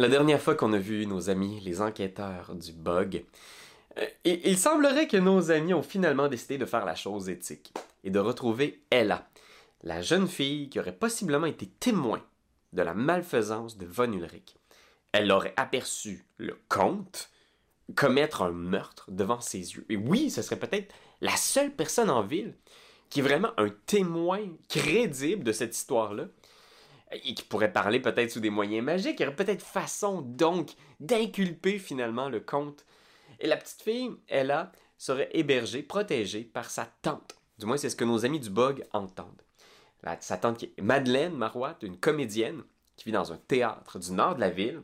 La dernière fois qu'on a vu nos amis, les enquêteurs du bug, euh, il, il semblerait que nos amis ont finalement décidé de faire la chose éthique et de retrouver Ella, la jeune fille qui aurait possiblement été témoin de la malfaisance de Von Ulrich. Elle aurait aperçu le comte commettre un meurtre devant ses yeux. Et oui, ce serait peut-être la seule personne en ville qui est vraiment un témoin crédible de cette histoire-là et qui pourrait parler peut-être sous des moyens magiques. Il y aurait peut-être façon donc d'inculper finalement le comte. Et la petite fille, Ella, serait hébergée, protégée par sa tante. Du moins, c'est ce que nos amis du bug entendent. Sa tante est Madeleine Marois, une comédienne qui vit dans un théâtre du nord de la ville.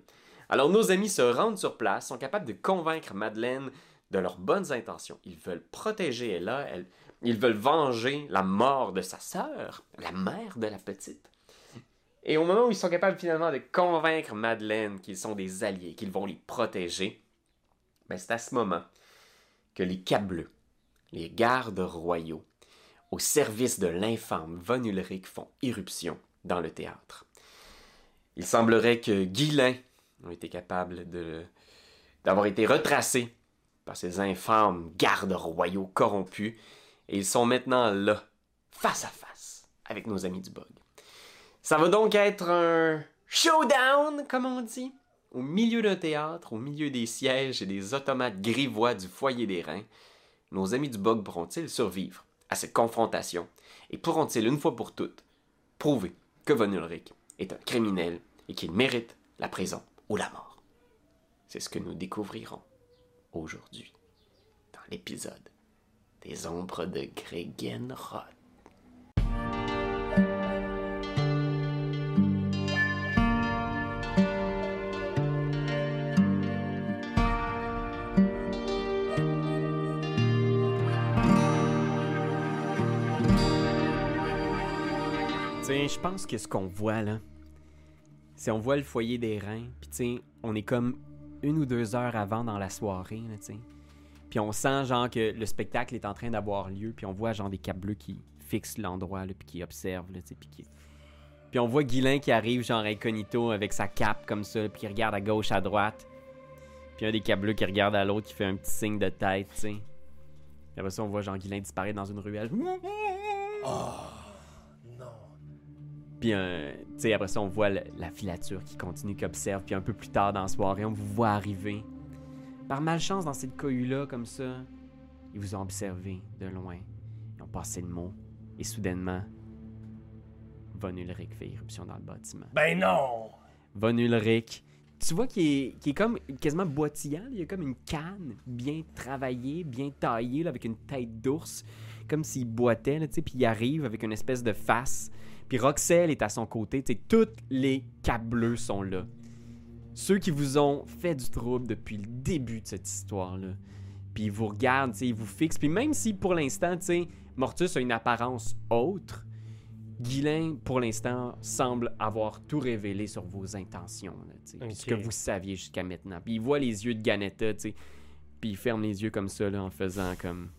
Alors nos amis se rendent sur place, sont capables de convaincre Madeleine de leurs bonnes intentions. Ils veulent protéger Ella, elle, ils veulent venger la mort de sa sœur, la mère de la petite. Et au moment où ils sont capables finalement de convaincre Madeleine qu'ils sont des alliés, qu'ils vont les protéger, ben c'est à ce moment que les Cableux, les gardes royaux, au service de l'infâme Von Ulrich font irruption dans le théâtre. Il semblerait que Guilain ont été capables de, d'avoir été retracés par ces infâmes gardes royaux corrompus, et ils sont maintenant là, face à face, avec nos amis du bug. Ça va donc être un showdown, comme on dit, au milieu d'un théâtre, au milieu des sièges et des automates grivois du foyer des reins. Nos amis du bug pourront-ils survivre à cette confrontation? Et pourront-ils une fois pour toutes prouver que Von Ulrich est un criminel et qu'il mérite la prison ou la mort? C'est ce que nous découvrirons aujourd'hui dans l'épisode des ombres de Gregenroth. Je pense que ce qu'on voit là, c'est on voit le foyer des reins, puis tu sais, on est comme une ou deux heures avant dans la soirée, tu. Puis on sent genre que le spectacle est en train d'avoir lieu, puis on voit genre des capes bleus qui fixent l'endroit, puis qui observent, tu puis on voit Guilain qui arrive genre incognito avec sa cape comme ça, puis qui regarde à gauche, à droite. Puis un des capes bleus qui regarde à l'autre, qui fait un petit signe de tête, tu sais. Après ça, on voit Jean Guilain disparaître dans une ruelle. Puis, tu sais, après ça, on voit le- la filature qui continue, qui observe. Puis un peu plus tard dans la soirée, on vous voit arriver. Par malchance, dans cette cohue-là, comme ça, ils vous ont observé de loin. Ils ont passé le mot. Et soudainement, Von Ulrich fait irruption dans le bâtiment. Ben non! Von Ulrich, tu vois qu'il est, est comme quasiment boitillant. Il a comme une canne bien travaillée, bien taillée, là, avec une tête d'ours, comme s'il boitait, tu sais, puis il arrive avec une espèce de face. Puis Roxelle est à son côté, tu sais, toutes les capes bleus sont là. Ceux qui vous ont fait du trouble depuis le début de cette histoire-là. Puis ils vous regardent, tu sais, ils vous fixent. Puis même si pour l'instant, tu sais, Mortus a une apparence autre, Guilain, pour l'instant, semble avoir tout révélé sur vos intentions, là, tu sais, puis ce que vous saviez jusqu'à maintenant. Puis il voit les yeux de Ganetta, tu sais, puis il ferme les yeux comme ça, là, en faisant comme...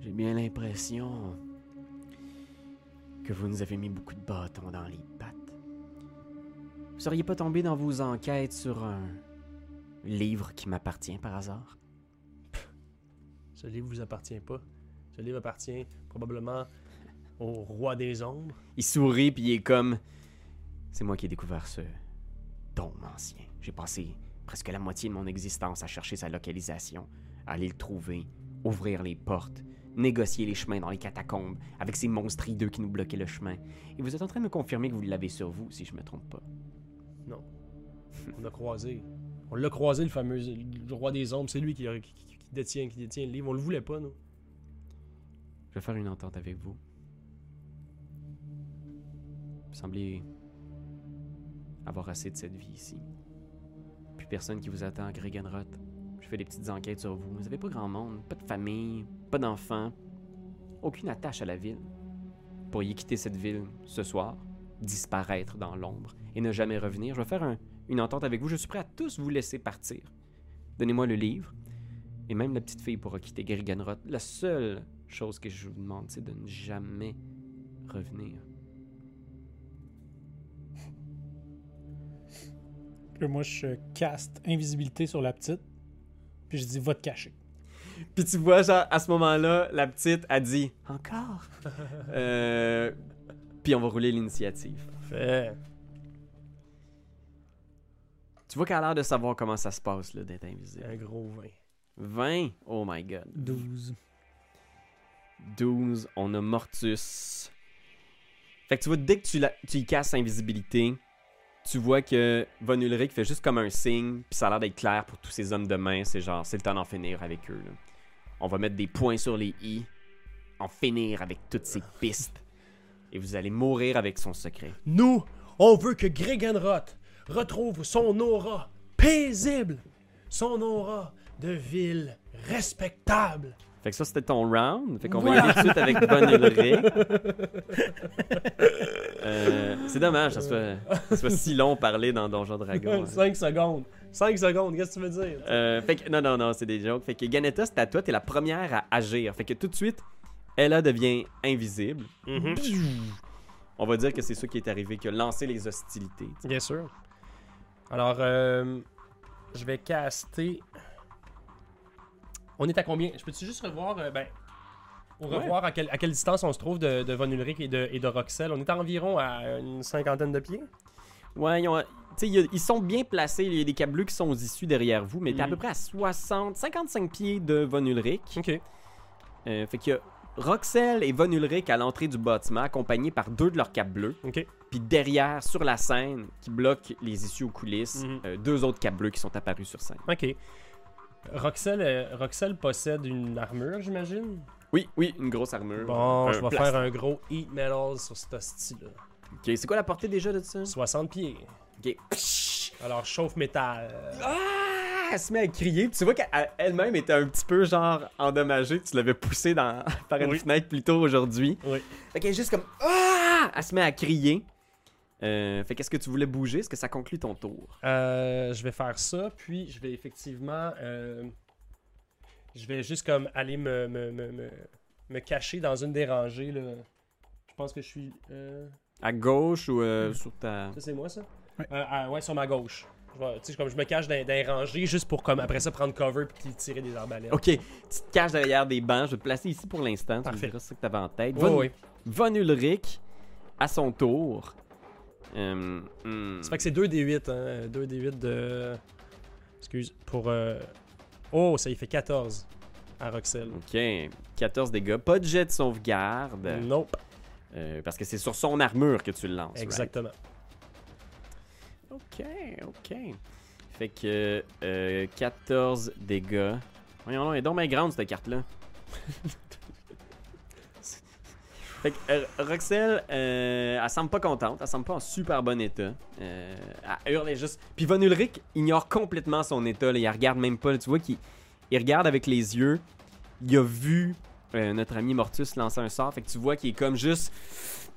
J'ai bien l'impression que vous nous avez mis beaucoup de bâtons dans les pattes. Vous seriez pas tombé dans vos enquêtes sur un livre qui m'appartient par hasard? Ce livre vous appartient pas. Ce livre appartient probablement au roi des ombres. Il sourit puis il est comme c'est moi qui ai découvert ce dôme ancien. J'ai passé presque la moitié de mon existence à chercher sa localisation, à aller le trouver, ouvrir les portes, négocier les chemins dans les catacombes avec ces monstres hideux qui nous bloquaient le chemin. Et vous êtes en train de me confirmer que vous l'avez sur vous, si je me trompe pas. Non. On l'a croisé. On l'a croisé, le fameux le roi des ombres. C'est lui qui, qui- qui- qui détient, qui détient le livre. On le voulait pas, nous. Je vais faire une entente avec vous. Vous semblez avoir assez de cette vie ici. Plus personne qui vous attend à Gregenroth. Je fais des petites enquêtes sur vous. Vous avez pas grand monde, pas de famille, pas d'enfants, aucune attache à la ville. Vous pourriez quitter cette ville ce soir, disparaître dans l'ombre et ne jamais revenir. Je vais faire un- une entente avec vous. Je suis prêt à tous vous laisser partir. Donnez-moi le livre. Et même la petite fille pourra quitter Gregenroth. La seule chose que je vous demande, c'est de ne jamais revenir. moi, je caste invisibilité sur la petite. Puis je dis, va te cacher. Puis tu vois, genre, à ce moment-là, la petite a dit Encore? Euh, Puis on va rouler l'initiative. Fait. Tu vois qu'elle a l'air de savoir comment ça se passe, là, d'être invisible. Un gros 20. 20 Oh my god. 12. 12, on a Mortus. Fait que tu vois, dès que tu, la, tu y casses invisibilité, tu vois que Von Ulrich fait juste comme un signe, puis ça a l'air d'être clair pour tous ces hommes de main. C'est genre, c'est le temps d'en finir avec eux. là. On va mettre des points sur les i, en finir avec toutes ces pistes. Et vous allez mourir avec son secret. Nous, on veut que Gregenroth retrouve son aura paisible, son aura de ville respectable. Fait que ça, c'était ton round. Fait qu'on va y aller tout de suite avec Ulrich. Euh, c'est dommage, ça soit, ça soit si long parler dans Donjon Dragon. hein. 5 secondes. 5 secondes, qu'est-ce que tu veux dire? Euh, fait que, non, non, non, c'est des jokes. Fait que Ganetta, c'est à toi, t'es la première à agir. Fait que tout de suite, Ella devient invisible. Mhm. On va dire que c'est ça qui est arrivé, qui a lancé les hostilités. Bien sûr. Alors, euh, je vais caster. On est à combien? Je peux-tu juste revoir euh, Ben. Pour Ouais. revoir à, quelle- à quelle distance on se trouve de, de Von Ulrich et de, et de Roxel? On est environ à une cinquantaine de pieds? Ouais, ils, ont- a- ils sont bien placés. Il y a des câbles bleus qui sont aux issues derrière vous, mais t'es à Mhm. peu près à 60, 55 pieds de Von Ulrich. Ok. Euh, fait qu'il y a Roxel et Von Ulrich à l'entrée du bâtiment, accompagnés par deux de leurs câbles bleus. Ok. Puis derrière, sur la scène, qui bloque les issues aux coulisses, Mhm. euh, deux autres câbles bleus qui sont apparus sur scène. Ok. Roxel, euh, Roxel possède une armure, j'imagine? Oui, oui, une grosse armure. Bon, Un je vais plastique. faire un gros Heat Metal sur ce style-là. Ok, c'est quoi la portée déjà de ça? 60 pieds. Ok. Alors, chauffe métal. Ah! Elle se met à crier. Tu vois qu'elle-même était un petit peu genre endommagée. Tu l'avais poussée dans... par une Oui. fenêtre plus tôt aujourd'hui. Oui. Fait qu'elle est juste comme Ah! Elle se met à crier. Euh, fait qu'est-ce que tu voulais bouger? Est-ce que ça conclut ton tour? Euh, je vais faire ça, puis je vais effectivement. euh, je vais juste comme aller me, me, me, me, me cacher dans une des rangées. Là. Je pense que je suis. euh, À gauche ou euh, sur ta. Ça, c'est moi, ça? Ouais. Euh, ah, ouais, sur ma gauche. Je, vais- tu sais, comme je me cache dans, dans les rangées juste pour comme après ça prendre cover puis tirer des arbalètes. Ok, tu te caches derrière des bancs. Je vais te placer ici pour l'instant. Tu me diras ce que t'avais en tête. Von. Von Ulrich, à son tour. Euh, hmm. Ça fait que c'est 2 des 8, hein. 2 des 8 de. Excuse. Pour. euh, Oh, ça y fait 14 à Roxel. Ok, 14 dégâts. Pas de jet de sauvegarde. Nope. euh, parce que c'est sur son armure que tu le lances. right? Exactement. Ok, ok. Fait que euh, 14 dégâts. Voyons, non, elle est donc bien grande cette carte-là. fait que euh, Roxelle, euh, elle semble pas contente, elle semble pas en super bon état. Euh, elle juste. Puis Von Ulrich ignore complètement son état, là, il regarde même pas. Tu vois qu'il il regarde avec les yeux. Il a vu euh, notre ami Mortus lancer un sort. Fait que tu vois qu'il est comme juste.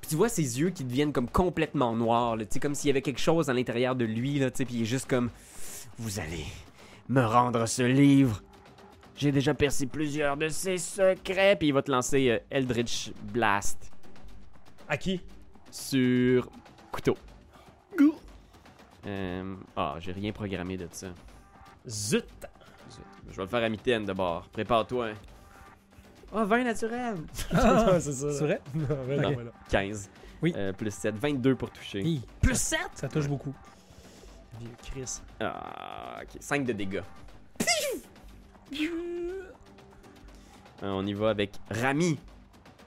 Puis tu vois ses yeux qui deviennent comme complètement noirs, comme s'il y avait quelque chose à l'intérieur de lui, là, puis il est juste comme Vous allez me rendre ce livre. J'ai déjà percé plusieurs de ses secrets, puis il va te lancer euh, Eldritch Blast À qui? Sur couteau. Euh, Ah, j'ai rien programmé de ça. Zut Zut. Je vais le faire à mitaine d'abord. Prépare-toi. Ah, 20 naturel. Ouais, c'est ça. C'est vrai? Non, ouais, non, Ok. ouais, non. 15. Oui. Euh, plus 7. 22 pour toucher. Hi, Plus 7 ça touche beaucoup. Vieux Chris. Ah, ok. 5 de dégâts. Euh, on y va avec Rami,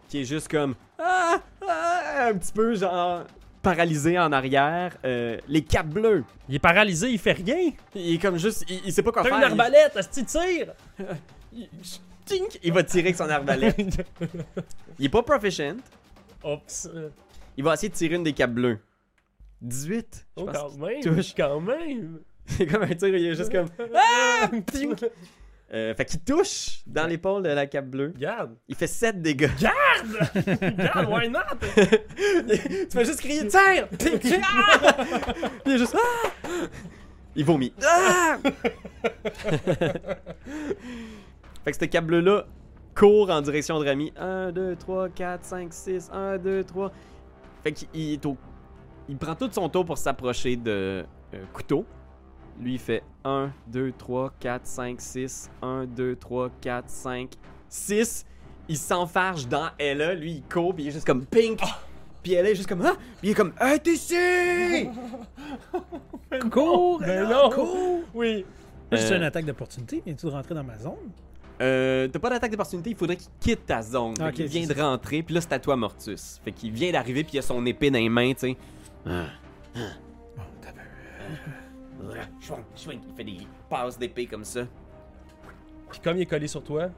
qui est juste comme ah, ah, un petit peu genre paralysé en arrière. Euh, les capes bleus, Il est paralysé, il fait rien. il est comme juste, il, il sait pas quoi T'as faire. une arbalète, est-ce que tu tires Il, il- tink, il va tirer avec son arbalète. il est pas proficient. Oups. Il va essayer de tirer une des capes bleus. 18. je Oh, pense quand même. touche. Quand même. C'est comme un tir, il est juste comme. Ah! Euh, fait qu'il touche dans l'épaule de la cape bleue. Garde. Il fait 7 dégâts. Garde, why not? tu fais juste crier tire! Ah! Il est juste. Ah! Il vomit. Ah! fait que cette cape bleue-là court en direction de Rami. 1, 2, 3, 4, 5, 6. 1, 2, 3. Fait qu'il est au- Il prend tout son tour pour s'approcher de euh, couteau. Lui, il fait 1, 2, 3, 4, 5, 6. 1, 2, 3, 4, 5, 6. Il s'enfarge dans Ella. Lui, il court, puis il est juste comme pink. Puis elle est juste comme ah! Puis il est comme Hey, t'es ici! Cours! Ella, non. cours! Oui. Là, j'ai Euh, une attaque d'opportunité. Viens-tu de rentrer dans ma zone? Euh, t'as pas d'attaque d'opportunité, il faudrait qu'il quitte ta zone. Qu'il vient c'est de rentrer, puis là c'est à toi Mortus. Fait qu'il vient d'arriver, puis il a son épée dans les mains, tu sais. Ah, ah, chouing, chouing, Il fait des passes d'épée comme ça. Puis comme il est collé sur toi,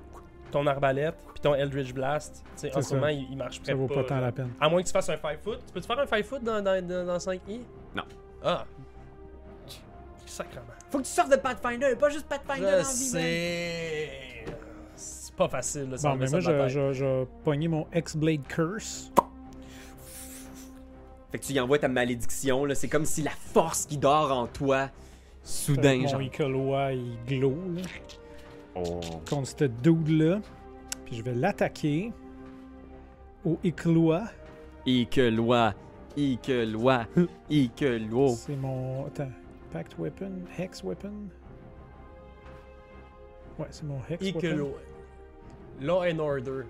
ton arbalète, puis ton Eldritch Blast, tu sais, en ce ça. moment, il, il marche Ça presque vaut pas tant la peine. À moins que tu fasses un 5 foot. Tu peux-tu faire un 5 foot dans, dans, dans, dans 5i Non. Ah. Sacrement. Faut que tu sortes de Pathfinder, pas juste Pathfinder Je sais. C'est pas facile, là, Bon, mais moi, ça je je- je vais pogner mon X-Blade Curse. Fait que tu y envoies ta malédiction, là. C'est comme si la force qui dort en toi, soudain, Mon genre. Icoloa, il glow, là, Oh. contre ce dude-là. Puis je vais l'attaquer au loi, et que loi. C'est mon. Attends. Pact Weapon? Hex Weapon? Ouais, c'est mon Hex Weapon. Ikelo. Law and order.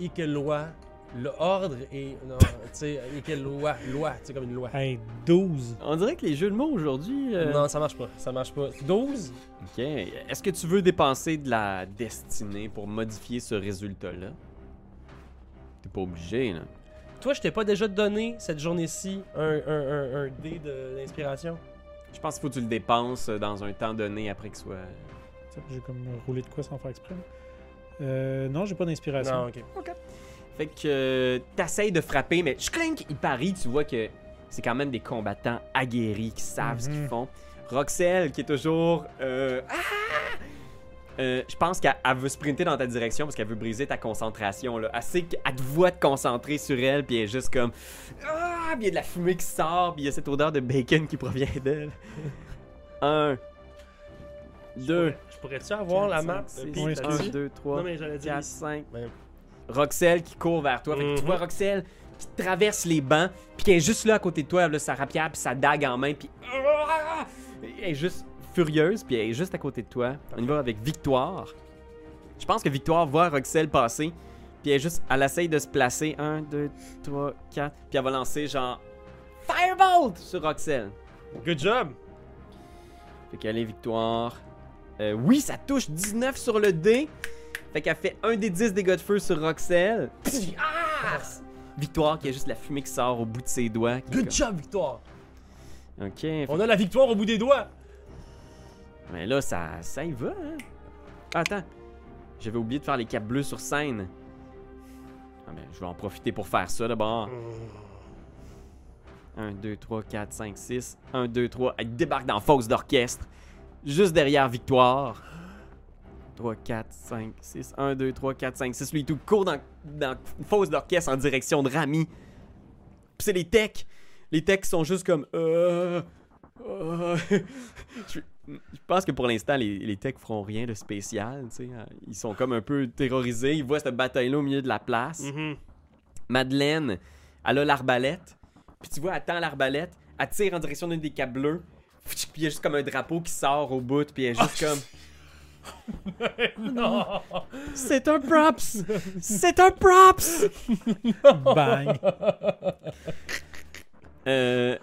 Ikeloa. Le ordre et. Non, tu sais, Ikeloa. Loi, tu sais, comme une loi. Hey, 12. On dirait que les jeux de mots aujourd'hui. euh, Non, ça marche pas. Ça marche pas. 12 Ok. Est-ce que tu veux dépenser de la destinée pour modifier ce résultat-là? T'es pas obligé, là. Toi, je t'ai pas déjà donné cette journée-ci un, un, un, un dé de- d'inspiration? Je pense qu'il faut que tu le dépenses dans un temps donné après qu'il soit. J'ai comme roulé de quoi sans faire exprès. Euh, non, j'ai pas d'inspiration. Non, ok. Fait que euh, t'essayes de frapper, mais clink, il parie, tu vois que c'est quand même des combattants aguerris qui savent ce qu'ils Mhm. font. Roxelle, qui est toujours. euh, ah! Euh, je pense qu'elle elle veut sprinter dans ta direction parce qu'elle veut briser ta concentration. Là. Elle sait qu'elle te voit te concentrer sur elle, puis elle est juste comme. Ah! Puis il y a de la fumée qui sort, puis il y a cette odeur de bacon qui provient d'elle. Un. Deux. Je pourrais-tu avoir la map? six, euh, Oui, Pete, excuse. là-dessus? un, deux, trois. Non, mais j'allais dire. 4, ici. 5. Roxelle qui court vers toi. Fait que tu Mhm. vois Roxelle qui traverse les bancs, puis qui est juste là à côté de toi, elle a sa rapière, puis sa dague en main, puis. Elle est juste furieuse, puis elle est juste à côté de toi. On y va avec Victoire. Je pense que Victoire voit Roxelle passer, puis elle est juste. Elle essaye de se placer. 1, 2, 3, 4. Puis elle va lancer genre. Firebolt sur Roxelle. Good job! Fait qu'elle est Victoire. Euh, oui, ça touche 19 sur le dé. Fait qu'elle fait un des 10 dégâts de feu sur Roxelle. Psi, ah! Victoire qui a juste la fumée qui sort au bout de ses doigts. Good job, victoire! Ok. fait- On a la victoire au bout des doigts! Mais là, ça, ça y va, hein? Ah, attends. J'avais oublié de faire les capes bleues sur scène. Ah, ben, je vais en profiter pour faire ça d'abord. 1, 2, 3, 4, 5, 6. 1, 2, 3. Elle débarque dans Fosse d'orchestre. Juste derrière Victoire. 3, 4, 5, 6. 1, 2, 3, 4, 5, 6. Lui, tout court dans, dans Fosse d'orchestre en direction de Rami. Puis c'est les techs. Les techs sont juste comme. Euh, euh. je, pense que pour l'instant, les, les techs feront rien de spécial. sais. Ils sont comme un peu terrorisés. Ils voient cette bataille-là au milieu de la place. Mhm. Madeleine, elle a l'arbalète. Puis tu vois, elle tend l'arbalète. Elle tire en direction d'une des capes bleues. Puis il y a juste comme un drapeau qui sort au bout. Puis elle est juste comme. non! C'est un props! C'est un props! Bang. Euh,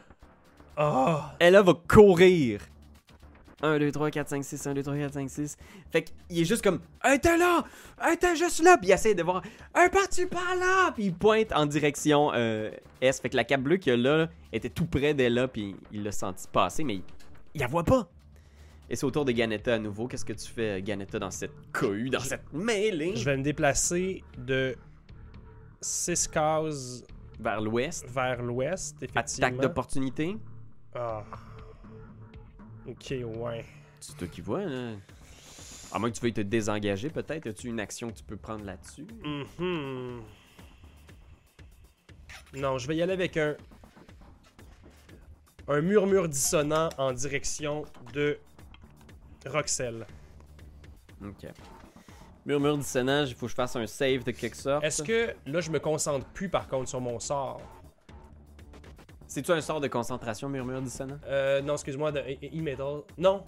Ah! elle là, va courir. 1, 2, 3, 4, 5, 6, 1, 2, 3, 4, 5, 6. Fait qu'il est juste comme Un t'es là! Un t'es juste là! Puis il essaie de voir Un par-tu par là! Puis il pointe en direction euh, S. Fait que la cape bleue qu'il y a là, là, était tout près d'elle là. Puis il l'a senti passer, mais il, il la voit pas. Et c'est au tour de Ganetta à nouveau. Qu'est-ce que tu fais, Ganetta, dans cette cohue, dans cette mêlée? Je vais me déplacer de 6 cases vers l'ouest? vers l'ouest, effectivement. Attaque d'opportunité? Ah. Ok, ouais. C'est toi qui vois, là. À moins que tu veuilles te désengager, peut-être. As-tu une action que tu peux prendre là-dessus? Mhm. Non, je vais y aller avec un. Un murmure dissonant en direction de Roxelle. Ok. Murmure dissonant, il faut que je fasse un save de quelque sorte. Est-ce que là, je me concentre plus par contre sur mon sort? C'est-tu un sort de concentration, murmure dissonant? Euh, non, excuse-moi, de e- e-metal. Non,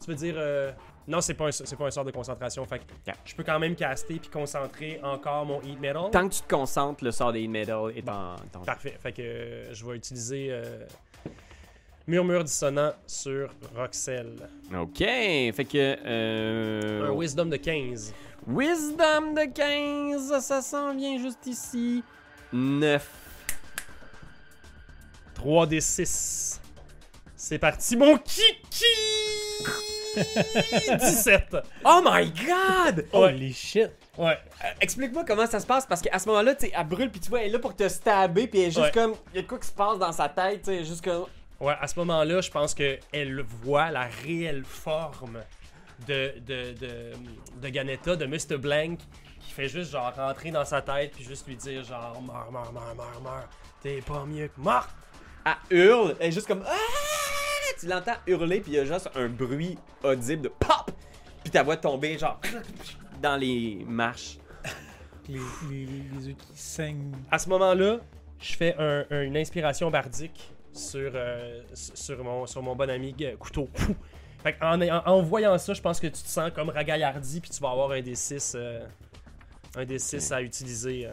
tu veux dire. euh, Non, c'est pas, un, c'est pas un sort de concentration. Fait que je peux quand même caster puis concentrer encore mon heat metal. Tant que tu te concentres, le sort des metal est en, est en- Parfait. Fait que euh, je vais utiliser euh, murmure dissonant sur Roxel. Ok, fait que. Euh... Un wisdom de 15. Wisdom de 15, ça s'en vient juste ici. 9. 3 des 6. C'est parti, mon kiki! 17. Oh my god! Holy shit! Ouais. Euh, Explique-moi comment ça se passe parce qu'à ce moment-là, tu sais, elle brûle puis tu vois, elle est là pour te stabber puis elle est juste Ouais. comme. Il y a de quoi qui se passe dans sa tête, tu sais, juste comme. Ouais, à ce moment-là, je pense qu'elle voit la réelle forme de, de, de, de Ganetta, de Mr. Blank, qui fait juste genre rentrer dans sa tête puis juste lui dire genre meurs, meurs, meurs, meurs, meurs. T'es pas mieux que mort. Elle hurle, elle est juste comme. Ah! Tu l'entends hurler puis il y a juste un bruit audible de pop! Puis ta voix tomber genre dans les marches. Les, les, les yeux qui saignent. À ce moment-là, je fais un- un- une inspiration bardique sur, euh, sur, mon, sur mon bon ami euh, Couteau. Fait en, en, en voyant ça, je pense que tu te sens comme ragaillardi puis tu vas avoir un des 6 un des 6 à utiliser euh,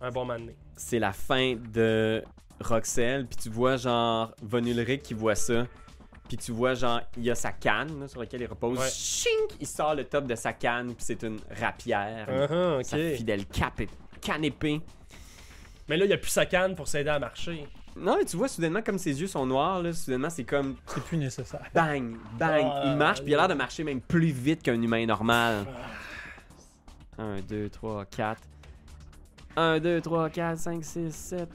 un bon moment donné. c'est la fin de Roxelle, puis tu vois genre Von Ulrich qui voit ça, puis tu vois genre il y a sa canne là, sur laquelle il repose, Ouais. Chink! il sort le top de sa canne, puis c'est une rapière, Uh-huh, sa ok. fidèle cap canne épée. Mais là, il n'y a plus sa canne pour s'aider à marcher. Non, mais tu vois soudainement comme ses yeux sont noirs là, soudainement c'est comme C'est plus nécessaire. bang bang, Ah, il marche puis il a l'air de marcher même plus vite qu'un humain normal. 1 2 3 4 1, 2, 3, 4, 5, 6, 7.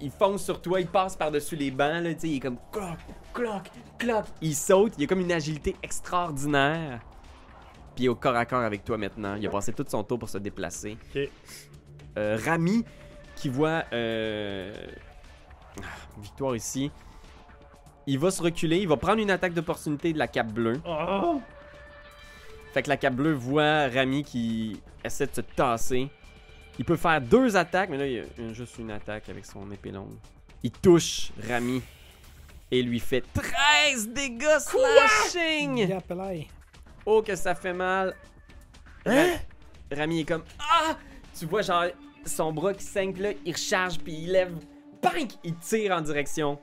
Il fonce sur toi, il passe par-dessus les bancs, là, tu sais, il est comme cloc, cloc, cloc. Il saute, il a comme une agilité extraordinaire. Puis il est au corps à corps avec toi maintenant. Il a passé tout son tour pour se déplacer. Ok. Euh, Rami, qui voit euh, Victoire ici, il va se reculer, il va prendre une attaque d'opportunité de la cape bleue. Oh! Fait que la cape bleue voit Rami qui essaie de se tasser. Il peut faire deux attaques, mais là, il y a une- juste une attaque avec son épée longue. Il touche Rami et lui fait 13 dégâts slashing! Oh, que ça fait mal! Ra- Rami est comme Ah! Tu vois, genre, son bras qui saigne, là, il recharge, puis il lève. Bang! Il tire en direction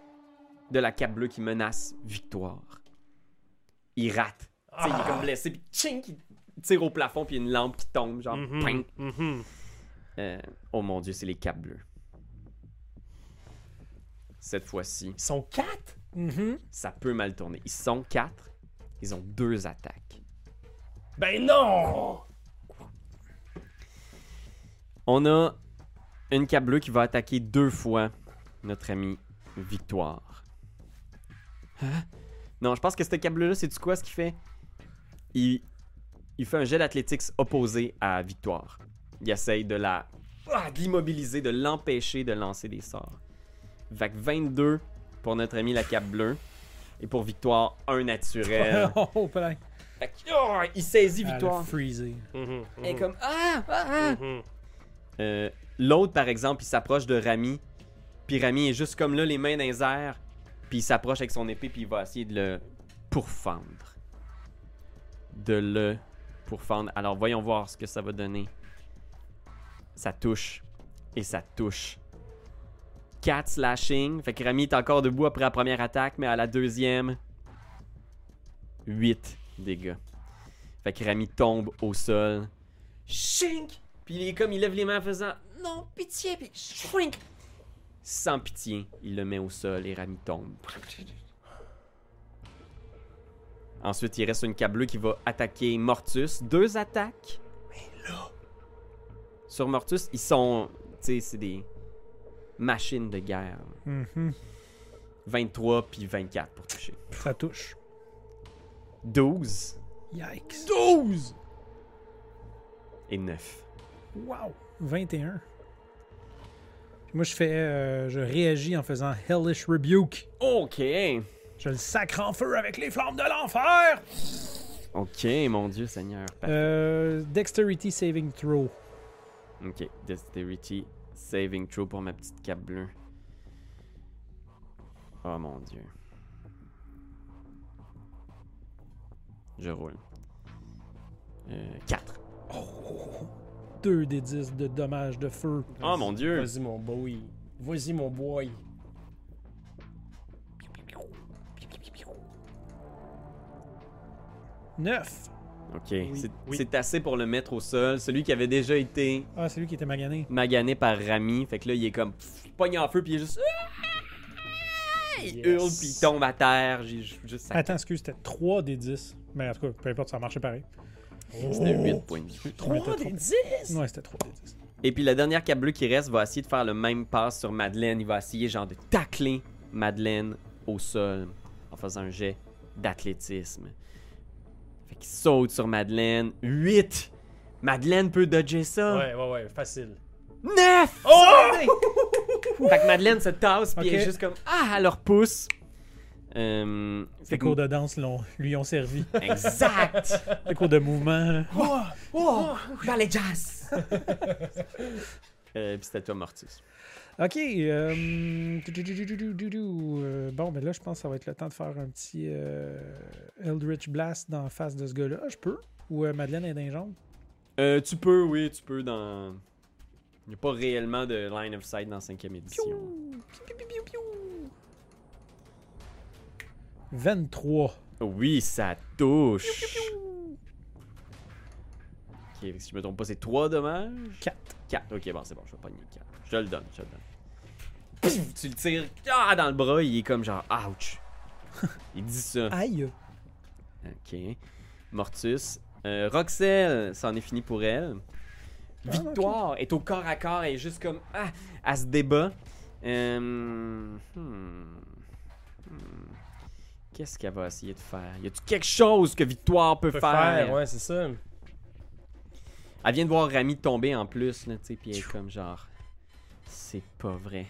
de la cape bleue qui menace Victoire. Il rate. Il est comme blessé, puis chink, il tire au plafond, puis une lampe qui tombe, genre, Mhm, ping. mhm. Euh, oh mon dieu, c'est les capes bleues. Cette fois-ci, Ils sont quatre? Mhm. ça peut mal tourner. Ils sont quatre, ils ont deux attaques. Ben non! On a une cape bleue qui va attaquer deux fois notre ami Victoire. Hein? Non, je pense que cette cape bleue-là, c'est du quoi ce qu'il fait? Il, il fait un jet d'athlétiques opposé à Victoire. Il essaye de la ah, de l'immobiliser, de l'empêcher de lancer des sorts. Que 22 pour notre ami la cape bleue. Et pour Victoire, un naturel. oh, plein. Fait que, oh, il saisit Victoire. freezé. Mhm, Elle est mhm, comme Ah! ah, ah. mhm. Euh, L'autre, par exemple, il s'approche de Rami. Puis Rami est juste comme là, les mains dans les airs. Puis il s'approche avec son épée, puis il va essayer de le pourfendre. De le pourfendre. Alors, voyons voir ce que ça va donner. Ça touche. Et ça touche. 4 slashing. Fait que Rami est encore debout après la première attaque, mais à la deuxième, 8 dégâts. Fait que tombe au sol. Shink! Puis il est comme il lève les mains en faisant Non, pitié, puis shrink! Sans pitié, il le met au sol et Rami tombe. Ensuite, il reste une cape bleue qui va attaquer Mortus. Deux attaques. Mais là. Sur Mortus, ils sont. Tu sais, c'est des machines de guerre. Mhm. 23 puis 24 pour toucher. Ça touche. 12 Yikes. 12! et 9. Wow. 21. Moi, je fais. euh, je réagis en faisant Hellish Rebuke. Ok. Je le sacre en feu avec les flammes de l'enfer. Ok, mon Dieu Seigneur. Euh, dexterity Saving Throw. Ok, Dexterity Saving Throw pour ma petite cape bleue. Oh mon dieu. Je roule. Euh, 4. 2 des 10 de dommages de feu. Oh mon dieu. Vas-y, mon boy. Vas-y, mon boy. Neuf. Ok, Oui, c'est oui. assez pour le mettre au sol. Celui qui avait déjà été Ah, c'est lui qui était magané. magané par Rami. Fait que là, il est comme pff, pogne en feu, puis il est juste. Il Yes. hurle, puis il tombe à terre. J'ai ju- juste. Attends, excuse, c'était 3 des 10. Mais en tout cas, peu importe, ça a marché pareil. C'était 8 points de vie. Je mettais 3 trop. des 10! Ouais, c'était 3 des 10. Et puis la dernière cap bleue qui reste va essayer de faire le même pass sur Madeleine. Il va essayer genre de tacler Madeleine au sol en faisant un jet d'athlétisme. Fait qu'il saute sur Madeleine. 8! Madeleine peut dodger ça. Ouais, ouais, ouais, facile. 9! Oh! fait que Madeleine se tasse puis elle est juste comme Ah, elle leur pousse. Euh, Ses cours de danse l'ont- lui ont servi. Exact! Les cours de mouvement. là. oh! Ballet jazz! euh, puis c'était toi, Mortis. Ok. euh, bon, ben là, je pense que ça va être le temps de faire un petit euh, Eldritch Blast dans la face de ce gars-là. Je peux Ou euh, Madeleine est d'un jaune Euh, tu peux, oui, tu peux dans. Il n'y a pas réellement de line of sight dans 5ème édition. 23. Oui, ça touche. Ok, si je me trompe pas, c'est 3 dommages 4. 4. Ok, bon, c'est bon, je vais pogner 4. Je te le donne, je te le donne. Pouf, tu le tires ah, dans le bras, il est comme genre ouch. il dit ça. Aïe. Ok. Mortus. Euh, Roxelle, c'en est fini pour elle. Ah, Victoire est au corps à corps, elle est juste comme. Ah, elle se débat. Euh, hmm, hmm. Qu'est-ce qu'elle va essayer de faire? Y a-tu quelque chose que Victoire peut, peut faire, faire, ouais, c'est ça. Elle vient de voir Rami tomber en plus, là, tu sais, puis elle est comme genre. C'est pas vrai.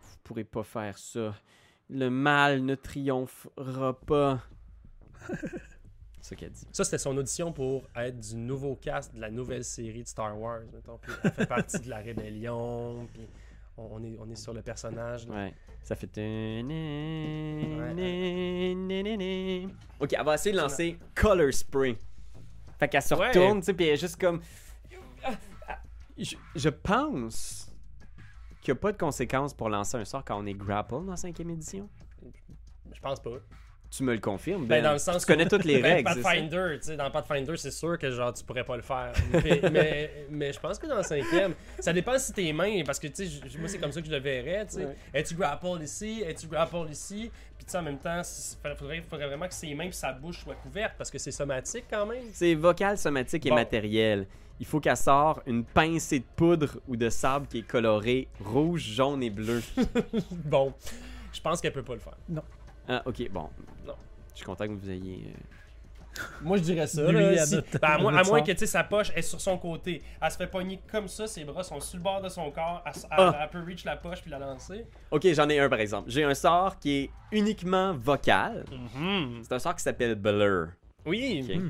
Vous pourrez pas faire ça. Le mal ne triomphera pas. C'est ça qu'elle dit. Ça, c'était son audition pour être du nouveau cast de la nouvelle série de Star Wars. Mettons. Puis elle fait partie de la rébellion. Puis on, on est, on est sur le personnage. là. Ouais. Ça fait. Ok, elle va essayer de lancer Color Spray. Fait qu'elle se Ouais. retourne, tu sais, puis elle est juste comme. Je, je pense qu'il n'y a pas de conséquences pour lancer un sort quand on est grapple dans 5ème édition. Je pense pas. Tu me le confirmes, Ben, Ben. dans le sens tu connais toutes les Ben, règles. Pathfinder, tu sais, dans Pathfinder, c'est sûr que genre tu pourrais pas le faire. mais, mais, mais je pense que dans le cinquième, ça dépend si tes mains, parce que tu sais, je- moi c'est comme ça que je le verrais, tu sais. Ouais. Es-tu grapple ici, es-tu grapple ici, puis tu sais en même temps, il faudrait, faudrait vraiment que ses mains et sa bouche soient couvertes parce que c'est somatique quand même. C'est vocal, somatique et Bon. matériel. Il faut qu'elle sorte une pincée de poudre ou de sable qui est colorée rouge, jaune et bleu. bon, je pense qu'elle peut pas le faire. Ah, ok, bon. Non. Je suis content que vous ayez. euh, Moi je dirais ça. Lui, là, à si- notre- ben, à, à moins, à que tu sais, sa poche est sur son côté. Elle se fait pogner comme ça, ses bras sont sur le bord de son corps. Elle, Ah. elle peut reach la poche puis la lancer. Ok, j'en ai un par exemple. J'ai un sort qui est uniquement vocal. Mhm. C'est un sort qui s'appelle Blur. Oui. Ok.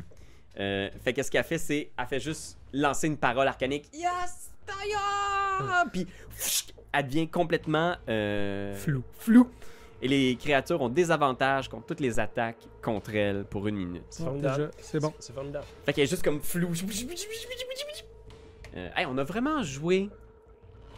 Euh, fait que ce qu'elle fait, c'est. Elle fait juste lancer une parole arcanique. Yes, Taya! Puis, pfft, elle devient complètement. euh, Flou. Flou. Et les créatures ont des avantages contre toutes les attaques contre elle pour une minute. C'est Ouais, formidable. déjà, c'est bon. C'est formidable. Fait qu'elle est juste comme floue. Euh, hey, on a vraiment joué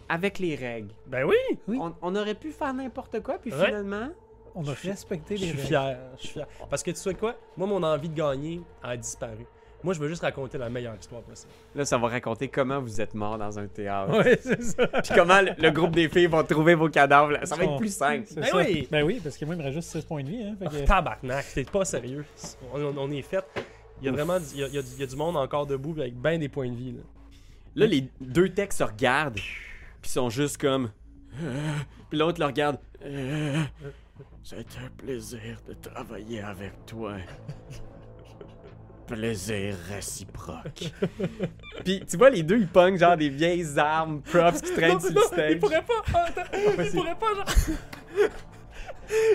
avec les règles. Ben oui. Oui. On, on aurait pu faire n'importe quoi, puis Ouais. finalement. On a respecté Je les suis règles. fier. Je suis fier. Parce que tu sais quoi? Moi, mon envie de gagner a disparu. Moi, je veux juste raconter la meilleure histoire possible. Là, ça va raconter comment vous êtes mort dans un théâtre. Ouais, c'est ça. Puis comment le, le groupe des filles vont trouver vos cadavres. Ça va être Oh. plus simple. Ben ça. oui. Ben oui, parce que moi, il me reste juste 6 points de vie. Hein, fait que- Tabarnak, t'es pas sérieux. On, on- on est fait. Il y a Ouf. vraiment il y a, il y a du- il y a du monde encore debout avec ben des points de vie. Là. Là, les deux textes se regardent, puis sont juste comme. Puis l'autre le regarde. C'est un plaisir de travailler avec toi. Plaisir réciproque. Puis tu vois, les deux ils pognent genre des vieilles armes props qui traînent sur le stage. Il pourrait pas. Attends, il pourrait pas, genre.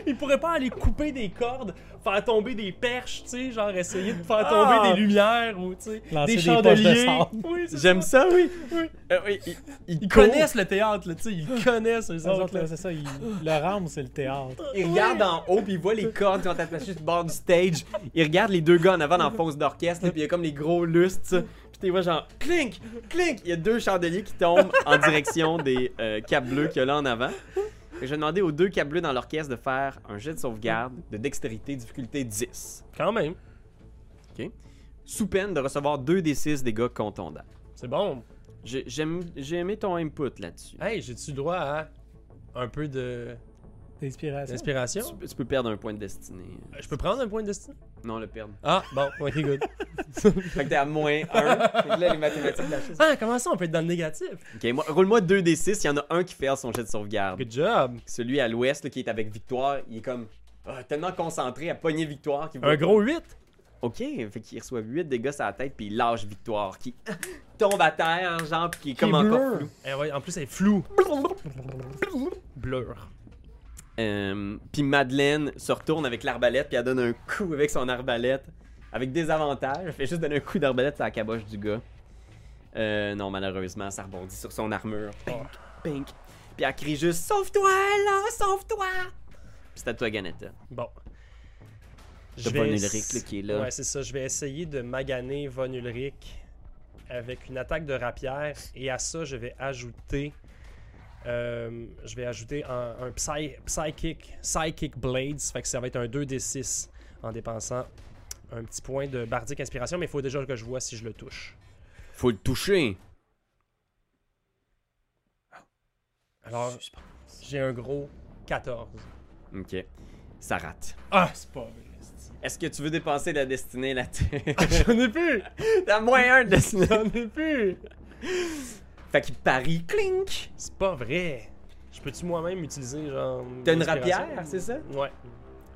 Il pourrait pas aller couper des cordes, faire tomber des perches, tu sais, genre essayer de faire tomber Ah! des lumières ou, tu sais, Lancer des de chandeliers. Oui, c'est J'aime ça, oui. Oui. Euh, oui, ils, ils Ils courent, connaissent le théâtre, là, tu sais, ils connaissent Eux autres, autres, là. là, c'est ça. ils- Le rame, c'est le théâtre. Ils regardent en haut, puis ils voient les cordes qui sont attachées sur le bord du stage. Ils regardent les deux gars en avant dans la fosse d'orchestre, là, puis il y a comme les gros lustres. Puis tu vois genre clink, clink. Il y a deux chandeliers qui tombent en direction des euh, caps bleus qu'il y a là en avant. Que Je vais demander aux deux caps bleus dans l'orchestre de faire un jet de sauvegarde de dextérité difficulté 10. Quand même, Sous peine de recevoir 2 des 6 dégâts contondants. c'est bon. J'ai j'aime- j'ai aimé ton input là-dessus. Hey, j'ai-tu le droit à un peu de D'inspiration. d'inspiration? Tu, peux- tu peux perdre un point de destinée. Je peux prendre un point de destin? Non, le perdre. Ah, bon, ok, good. Fait que t'es à moins 1. là, les mathématiques lâchent. Ah, comment ça, on peut être dans le négatif? Ok, moi, roule-moi 2 des 6. Il y en a un qui fait son jet de sauvegarde. Good job. Celui à l'ouest là, qui est avec Victoire, il est comme ah, tellement concentré à pogner Victoire qu'il voit- Un gros 8? Ok, fait qu'il reçoit 8 dégâts sur la tête puis il lâche Victoire qui tombe à terre, genre, puis qui est comme Qui encore bleu. flou. Eh ouais, en plus, elle est floue. Blur. Euh, puis Madeleine se retourne avec l'arbalète puis elle donne un coup avec son arbalète avec des avantages. Elle fait juste donner un coup d'arbalète sur la caboche du gars. Euh, non, malheureusement, ça rebondit sur son armure. Pink, pink. Puis elle crie juste Sauve-toi là, sauve-toi! Puis c'est à toi, Ganetta. Bon. T'as Von Ulrich, là, qui est là. Ouais, c'est ça. Je vais essayer de maganer Von Ulrich avec une attaque de rapière. Et à ça, je vais ajouter. Euh, je vais ajouter un, un psy- Psychic, Psychic Blades. Fait que ça va être un 2d6 en dépensant un petit point de bardique inspiration. Mais il faut déjà que je vois si je le touche. Faut le toucher. Alors, j'ai un gros 14. Ok. Ça rate. Ah, c'est pas vrai. Est-ce que tu veux dépenser la destinée là-dessus? J'en ai plus! T'as moins un de destinée. J'en ai plus! Fait qu'il parie, clink! C'est pas vrai! Je peux-tu moi-même utiliser genre. T'as une rapière, c'est ça? Ouais.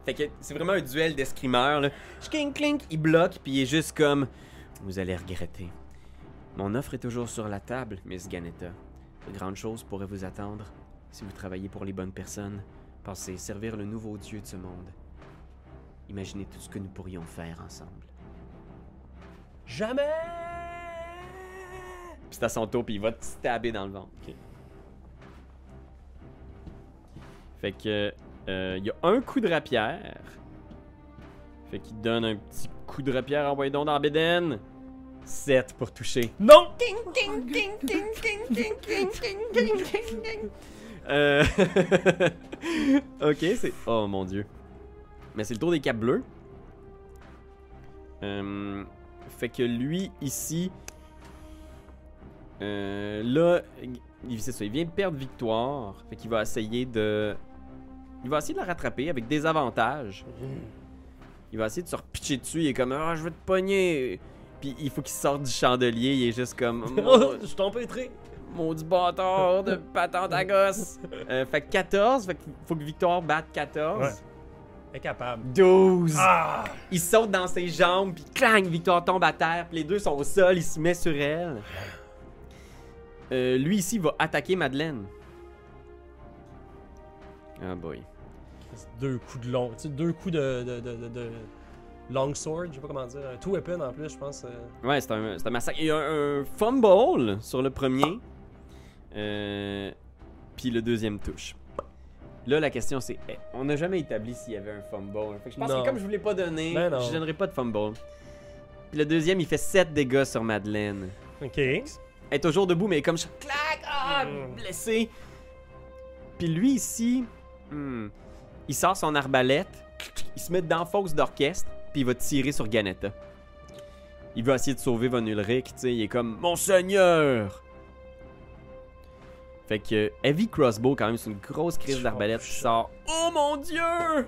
Fait que c'est vraiment un duel d'escrimeurs, là. Clink, clink, il bloque, puis il est juste comme... Vous allez regretter. Mon offre est toujours sur la table, Miss Ganetta. De grandes choses pourraient vous attendre si vous travaillez pour les bonnes personnes. Pensez servir le nouveau dieu de ce monde. Imaginez tout ce que nous pourrions faire ensemble. Jamais! Puis c'est à son tour, puis il va te stabber dans le ventre. Fait que euh, il y a un coup de rapière. Fait qu'il donne un petit coup de rapière envoyé donc dans bédaine. 7 pour toucher. Non! Euh... ok, c'est. Oh mon dieu. Mais c'est le tour des caps bleus. Euh, Fait que lui, ici. Euh, Là, il, c'est ça, il vient de perdre victoire. Fait qu'il va essayer de. Il va essayer de la rattraper avec des avantages. Il va essayer de se repitcher dessus. Il est comme Ah, je vais te pogner. Puis il faut qu'il sorte du chandelier. Il est juste comme. Oh, je suis empêtré! Maudit bâtard de patente à gosse. Euh, fait que 14, fait qu'il faut que Victoire batte 14. Ouais. Incapable. 12. Ah! Il saute dans ses jambes, puis clang, Victoire tombe à terre, puis les deux sont au sol, il se met sur elle. Euh, lui ici va attaquer Madeleine. Ah boy. Deux coups de long. Tu sais, deux coups de, de, de, de, de long sword, je sais pas comment dire. Un two weapon en plus, je pense. euh. Ouais, c'est un, un massacre. Il y a un, un fumble sur le premier. Euh, puis le deuxième touche. Là, la question c'est eh, on n'a jamais établi s'il y avait un fumble. Fait que je pense Non. que comme je voulais pas donner, Ben je donnerai pas de fumble. Puis le deuxième, il fait 7 dégâts sur Madeleine. Ok. Elle est toujours debout, mais comme je clac, ah, Mm. blessé. Puis lui ici, hmm, il sort son arbalète, il se met dans la fosse d'orchestre, puis il va tirer sur Ganetta. Il va essayer de sauver Von Ulrich, tu sais, il est comme Mon seigneur! Fait que Heavy Crossbow, quand même, c'est une grosse crise d'arbalète qui sort. Oh mon dieu!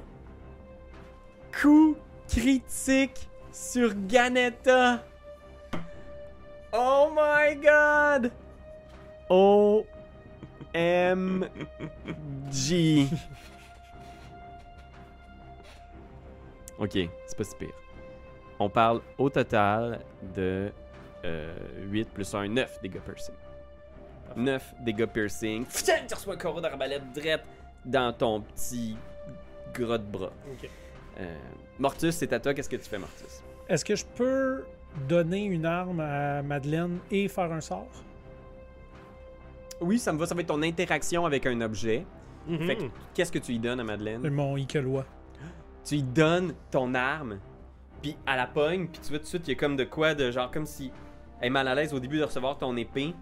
Coup critique sur Ganetta! Oh my god! O M G. Ok, c'est pas si pire. On parle au total de euh, 8 plus 1, 9 dégâts piercing. 9 dégâts piercing. Putain, tu reçois un carreau d'arbalète drette dans ton petit gras de bras. Ok. Euh, Mortus, c'est à toi. Qu'est-ce que tu fais, Mortus? Est-ce que je peux donner une arme à Madeleine et faire un sort? Oui, ça me va. Ça va être ton interaction avec un objet. Mhm. Fait qu'est-ce que tu lui donnes à Madeleine? Mon Ikelois. Tu lui donnes ton arme, puis à la pogne, puis tu vois tout de suite, il y a comme de quoi, de genre comme si elle est mal à l'aise au début de recevoir ton épée,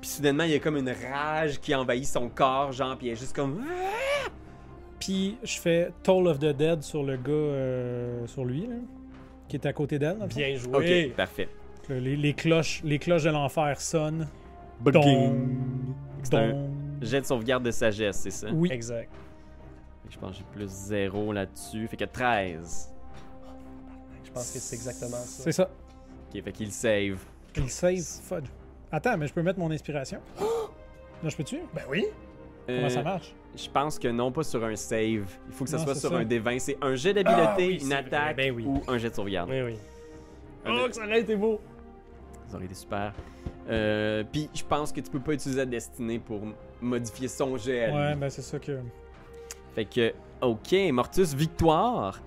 puis soudainement, il y a comme une rage qui envahit son corps, genre, puis elle est juste comme. Puis je fais Toll of the Dead sur le gars, euh, sur lui, là, qui est à côté d'elle. Bien joué. Ok, parfait. Le- Les, les cloches, les cloches de l'enfer sonnent. C'est un jet de sauvegarde de sagesse, c'est ça? Oui. Exact. Je pense que j'ai plus 0 là-dessus. Fait que 13. Je pense que c'est exactement ça. C'est ça. Ok, fait qu'il save. Il save. Fudge. Attends, mais je peux mettre mon inspiration? Là, je peux-tu? Ben oui. Comment Euh, ça marche? Je pense que non, pas sur un save. Il faut que ça Non, soit sur ça. un D20. C'est un jet d'habileté, Ah oui, une attaque. Ben oui. ou un jet de sauvegarde. Oui, oui. Un Oh, de- que ça aurait été beau. Ça aurait été super. Euh, Puis je pense que tu peux pas utiliser la destinée pour modifier son jet. Ouais, ben c'est ça que. Fait que, ok, Mortus Victoire,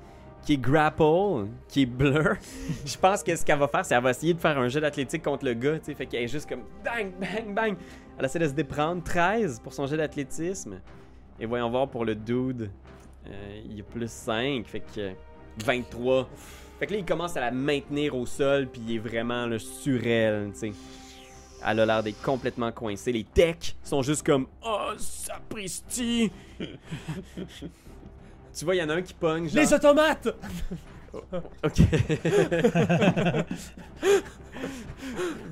qui est grapple, qui est blur. Je pense que ce qu'elle va faire, c'est qu'elle va essayer de faire un jet d'athlétique contre le gars, tu sais. Fait qu'elle est juste comme bang, bang, bang. Elle essaie de se déprendre. 13 pour son jet d'athlétisme. Et voyons voir pour le dude. Euh, il a plus 5, fait que 23. Fait que là, il commence à la maintenir au sol, puis il est vraiment sur elle, tu sais. Elle a l'air d'être complètement coincée. Les techs sont juste comme Oh, sapristi! Tu vois, il y en a un qui pogne, genre. Les automates! Ok.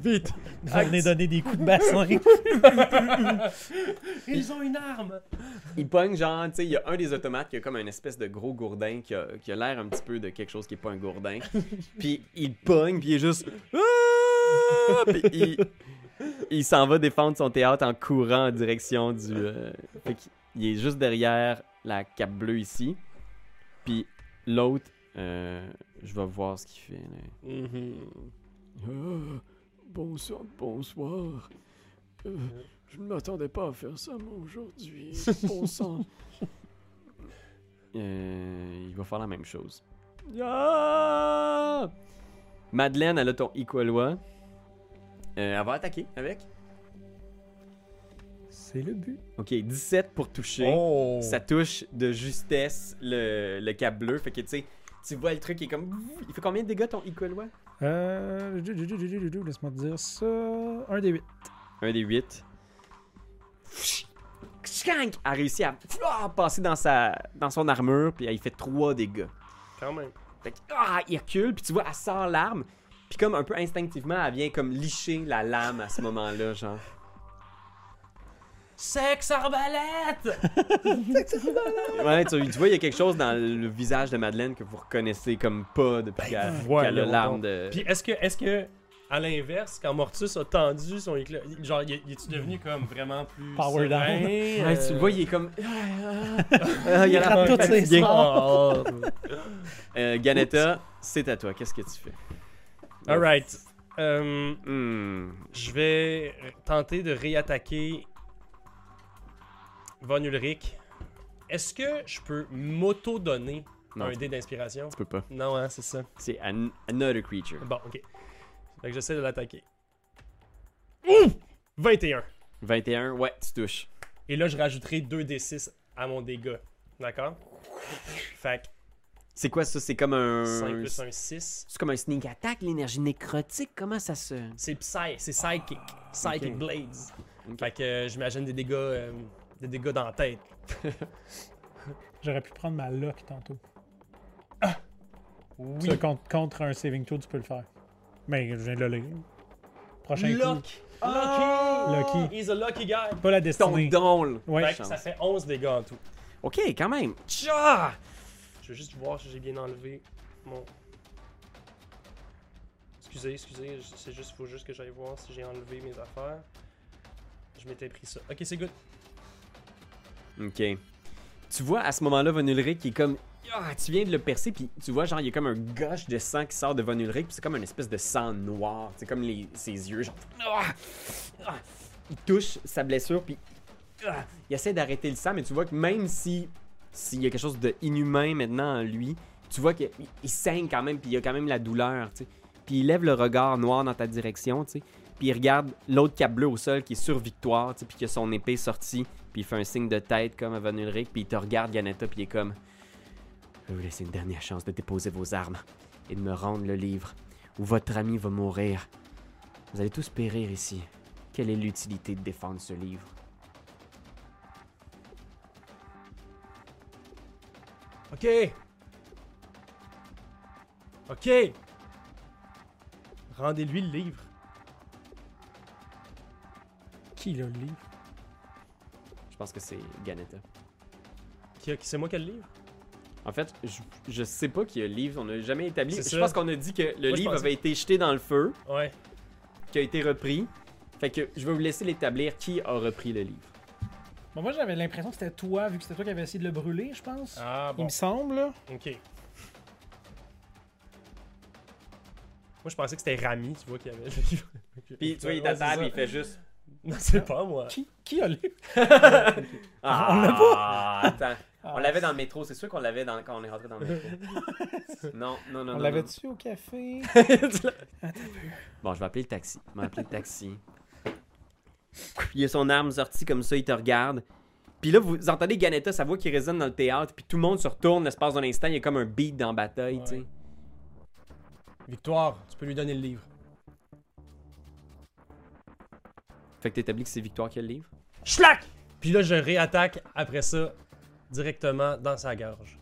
Vite! Venez donner des coups de bassin. Ils ont une arme! Il pogne, genre, tu sais, il y a un des automates qui a comme une espèce de gros gourdin qui a, qui a l'air un petit peu de quelque chose qui est pas un gourdin. puis il pogne, puis il est juste. Ah! Puis il, il s'en va défendre son théâtre en courant en direction du. euh, Fait qu'il est juste derrière la cape bleue ici. Puis l'autre, euh, je vais voir ce qu'il fait. là. Mhm. Ah, bonsoir, bonsoir. Euh, je ne m'attendais pas à faire ça, moi, aujourd'hui. Bon sang. Euh, il va faire la même chose. Ah! Madeleine, elle a ton Equalois. Euh, elle va attaquer avec. C'est le but. Ok, 17 pour toucher. Oh! Ça touche de justesse le, le cap bleu. Fait que tu sais, tu vois le truc qui est comme. Il fait combien de dégâts ton Equalois Euh. Laisse-moi te dire ça. Un des huit. Un des 8. Elle a réussi à passer dans, sa, dans son armure, puis elle fait 3 dégâts. Quand même. Fait que, ah, il recule, puis tu vois, elle sort l'arme, puis comme un peu instinctivement, elle vient comme licher la lame à ce moment-là, genre. Sexe arbalète! Ouais, tu, tu vois, il y a quelque chose dans le visage de Madeleine que vous reconnaissez comme pas depuis qu'elle voyons qu'elle a l'arme de. Puis est-ce que, est-ce que, à l'inverse, quand Mortus a tendu son éclat, genre, il, il est-tu devenu comme vraiment plus. Power down. serein, Ouais, euh, tu le vois, il est comme. Ah, il a gratte l'air toutes ses. Oh. Euh, Ganetta, c'est à toi. Qu'est-ce que tu fais? Alright. Euh, Hmm. je vais tenter de réattaquer Von Ulrich. Est-ce que je peux m'auto-donner un tu dé d'inspiration? peux pas. Non, hein, c'est ça. C'est an- another creature. Bon, ok. Fait que j'essaie de l'attaquer. Ouh! 21. 21, ouais, tu touches. Et là, je rajouterai 2d6 à mon dégât. D'accord? Fait que C'est quoi ça? C'est comme un. 5 plus 1, 6. C'est comme un sneak attack, l'énergie nécrotique. Comment ça se. C'est psy, c'est psychic. Psychic Ok. Blades. Ok. Fait que euh, j'imagine des dégâts, euh, des dégâts dans la tête. J'aurais pu prendre ma lock tantôt. Oui. Ça, contre, contre un saving throw, tu peux le faire. Mais je viens de le lire. Prochain coup. Luck! Lucky! Lucky. He's a lucky guy! Pas la Ton destinée. là. Ouais. Fait ça fait 11 dégâts en tout. Ok, quand même. Tcha! Je vais juste voir si j'ai bien enlevé mon. Excusez, excusez, c'est juste, faut juste que j'aille voir si j'ai enlevé mes affaires. Je m'étais pris ça. Ok, c'est good. Ok. Tu vois à ce moment-là Von Ulrich qui est comme. Ah, tu viens de le percer, puis tu vois, genre, il y a comme un gush de sang qui sort de Von Ulrich, puis c'est comme une espèce de sang noir. C'est comme les, ses yeux, genre. Ah! Ah! Il touche sa blessure, puis il essaie d'arrêter le sang, mais tu vois que même si s'il y a quelque chose de inhumain maintenant en lui. Tu vois qu'il il saigne quand même, puis il y a quand même la douleur, tu sais. Puis il lève le regard noir dans ta direction, tu sais. Puis il regarde l'autre cap bleu au sol qui est sur Victoire, tu sais, puis qui son épée sortie, puis il fait un signe de tête comme à Von Ulrich, puis il te regarde, Ganetta, puis il est comme Je vais vous laisser une dernière chance de déposer vos armes et de me rendre le livre, ou votre ami va mourir. Vous allez tous périr ici. Quelle est l'utilité de défendre ce livre Ok. Ok. Rendez-lui le livre. Qui l'a le livre? Je pense que c'est Ganetta. Qui, a- qui- c'est moi qui ai le livre? En fait, je, je sais pas qui a le livre, on n'a jamais établi. Je ça. pense qu'on a dit que le Moi, livre avait été jeté dans le feu, Ouais. qui a été repris. Fait que je vais vous laisser l'établir qui a repris le livre. Bon, moi, j'avais l'impression que c'était toi, vu que c'était toi qui avais essayé de le brûler, je pense. Ah Il bon. me semble, là. Ok. Moi, je pensais que c'était Rami, tu vois, qui avait le livre. Puis tu vois, il est à table, il fait juste. Non, c'est pas moi. Qui, qui a livre Ah, On l'a pas! Attends. On Ah. l'avait dans le métro, c'est sûr qu'on l'avait dans... quand on est rentré dans le métro. non, non, non. On non, l'avait-tu au café? Bon, je vais appeler le taxi. Je vais appeler le taxi. Il a son arme sortie comme ça, il te regarde. Puis là, vous entendez Ganetta, sa voix qui résonne dans le théâtre, puis tout le monde se retourne l'espace d'un instant, il y a comme un beat dans la bataille, tu sais. Victoire, tu peux lui donner le livre. Fait que t'établis que c'est Victoire qui a le livre? Schlack! Puis là, je réattaque après ça directement dans sa gorge.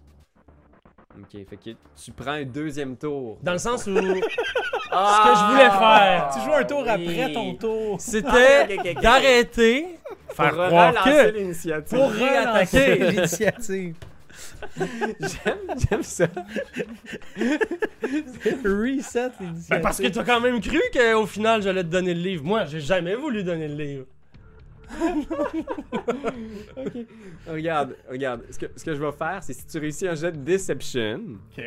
Ok, fait que tu prends un deuxième tour. Dans le sens où Ah! ce que je voulais faire, Tu joues un tour après ton tour. c'était ok. d'arrêter, faire Pour croire relancer que l'initiative. pour réattaquer. l'initiative. J'aime, j'aime ça. Reset l'initiative. Ben parce que t'as quand même cru qu'au final j'allais te donner le livre. Moi, j'ai jamais voulu donner le livre. Regarde, regarde. Ce que, ce que je vais faire, c'est si tu réussis un jet de Deception, Ok.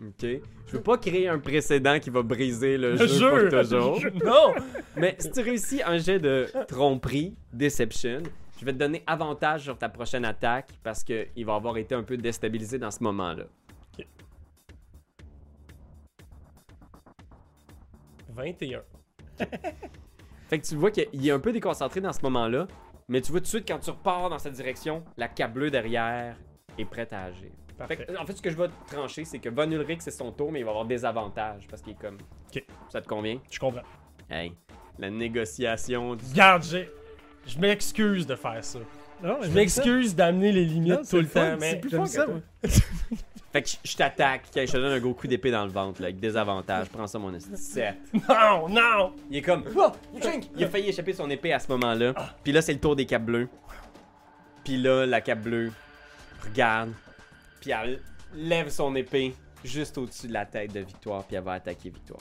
ok? Je veux pas créer un précédent qui va briser le, Le jeu, jeu. pour toujours. Non. Mais si tu réussis un jet de tromperie, Deception, je vais te donner avantage sur ta prochaine attaque parce qu'il va avoir été un peu déstabilisé dans ce moment-là. 21. Fait que tu vois qu'il est un peu déconcentré dans ce moment-là, mais tu vois tout de suite quand tu repars dans cette direction, la cape bleue derrière est prête à agir. Fait que, en fait, ce que je vais trancher, c'est que Von Ulrich, c'est son tour, mais il va avoir des avantages parce qu'il est comme. Ok. Ça te convient? Je comprends. Hey, la négociation du. Regarde, j'ai. Je m'excuse de faire ça. Non, Je m'excuse d'amener les limites Non, tout le temps, mais. c'est plus fun que ça, moi. Fait que je- t'attaque, je te donne un gros coup d'épée dans le ventre, là, avec des avantages. Prends ça, mon esti. 7. Non, non! Il est comme. Oh! Il a failli échapper son épée à ce moment-là. Puis là, c'est le tour des capes bleues. Puis là, la cape bleue regarde. Puis elle lève son épée juste au-dessus de la tête de Victoire. Puis elle va attaquer Victoire.